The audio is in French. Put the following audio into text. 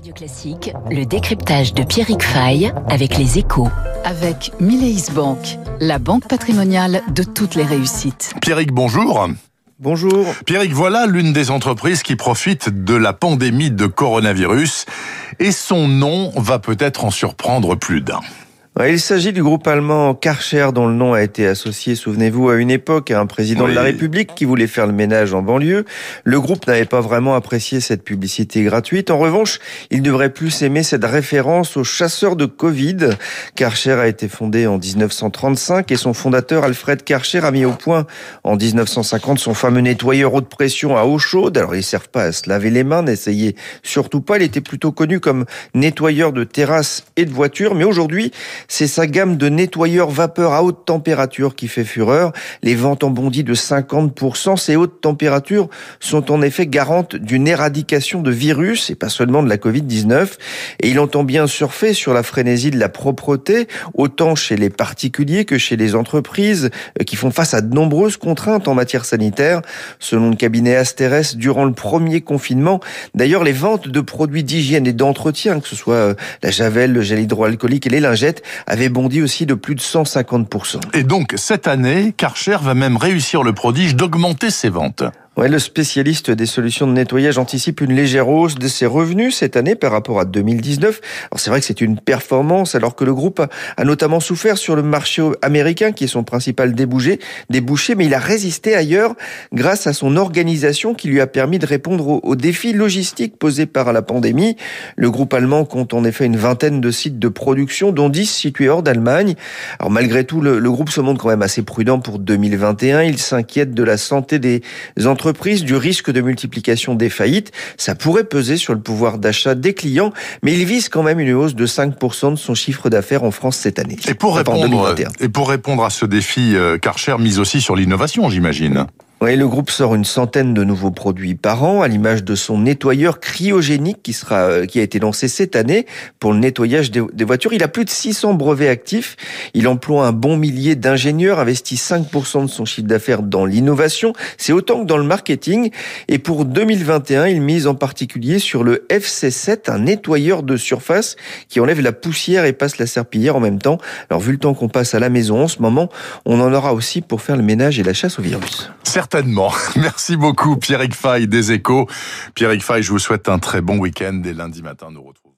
Radio Classique, le décryptage de Pierrick Fay avec les échos. Avec Mileis Bank, la banque patrimoniale de toutes les réussites. Pierrick, bonjour. Bonjour. Pierrick, voilà l'une des entreprises qui profite de la pandémie de coronavirus et son nom va peut-être en surprendre plus d'un. Il s'agit du groupe allemand Karcher dont le nom a été associé, souvenez-vous, à une époque à un président de la République qui voulait faire le ménage en banlieue. Le groupe n'avait pas vraiment apprécié cette publicité gratuite. En revanche, il devrait plus aimer cette référence aux chasseurs de Covid. Karcher a été fondé en 1935 et son fondateur Alfred Karcher a mis au point en 1950 son fameux nettoyeur haute pression à eau chaude. Alors ils servent pas à se laver les mains, n'essayez surtout pas. Il était plutôt connu comme nettoyeur de terrasses et de voitures, mais aujourd'hui c'est sa gamme de nettoyeurs vapeur à haute température qui fait fureur. Les ventes ont bondi de 50%. Ces hautes températures sont en effet garantes d'une éradication de virus et pas seulement de la Covid-19. Et il entend bien surfer sur la frénésie de la propreté, autant chez les particuliers que chez les entreprises euh, qui font face à de nombreuses contraintes en matière sanitaire. Selon le cabinet Asteres, durant le premier confinement, d'ailleurs, les ventes de produits d'hygiène et d'entretien, que ce soit euh, la javel, le gel hydroalcoolique et les lingettes, avait bondi aussi de plus de 150%. Et donc, cette année, Karcher va même réussir le prodige d'augmenter ses ventes. Le spécialiste des solutions de nettoyage anticipe une légère hausse de ses revenus cette année par rapport à 2019. Alors c'est vrai que c'est une performance alors que le groupe a notamment souffert sur le marché américain qui est son principal débouché, débouché mais il a résisté ailleurs grâce à son organisation qui lui a permis de répondre aux, défis logistiques posés par la pandémie. Le groupe allemand compte en effet une vingtaine de sites de production dont 10 situés hors d'Allemagne. Alors malgré tout, le, le groupe se montre quand même assez prudent pour 2021. Il s'inquiète de la santé des entreprises entreprise du risque de multiplication des faillites. Ça pourrait peser sur le pouvoir d'achat des clients, mais il vise quand même une hausse de 5% de son chiffre d'affaires en France cette année. Et pour, répondre, et pour répondre à ce défi, euh, Karcher mise aussi sur l'innovation, j'imagine. Oui, le groupe sort une centaine de nouveaux produits par an, à l'image de son nettoyeur cryogénique qui sera, euh, qui a été lancé cette année pour le nettoyage des, voitures. Il a plus de 600 brevets actifs. Il emploie un bon millier d'ingénieurs, investit 5% de son chiffre d'affaires dans l'innovation. C'est autant que dans le marketing. Et pour 2021, il mise en particulier sur le FC7, un nettoyeur de surface qui enlève la poussière et passe la serpillière en même temps. Alors, vu le temps qu'on passe à la maison en ce moment, on en aura aussi pour faire le ménage et la chasse au virus. Merci beaucoup, Pierrick Fay des Échos. Pierrick Fay, je vous souhaite un très bon week-end et lundi matin, nous retrouvons.